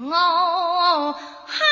哦哈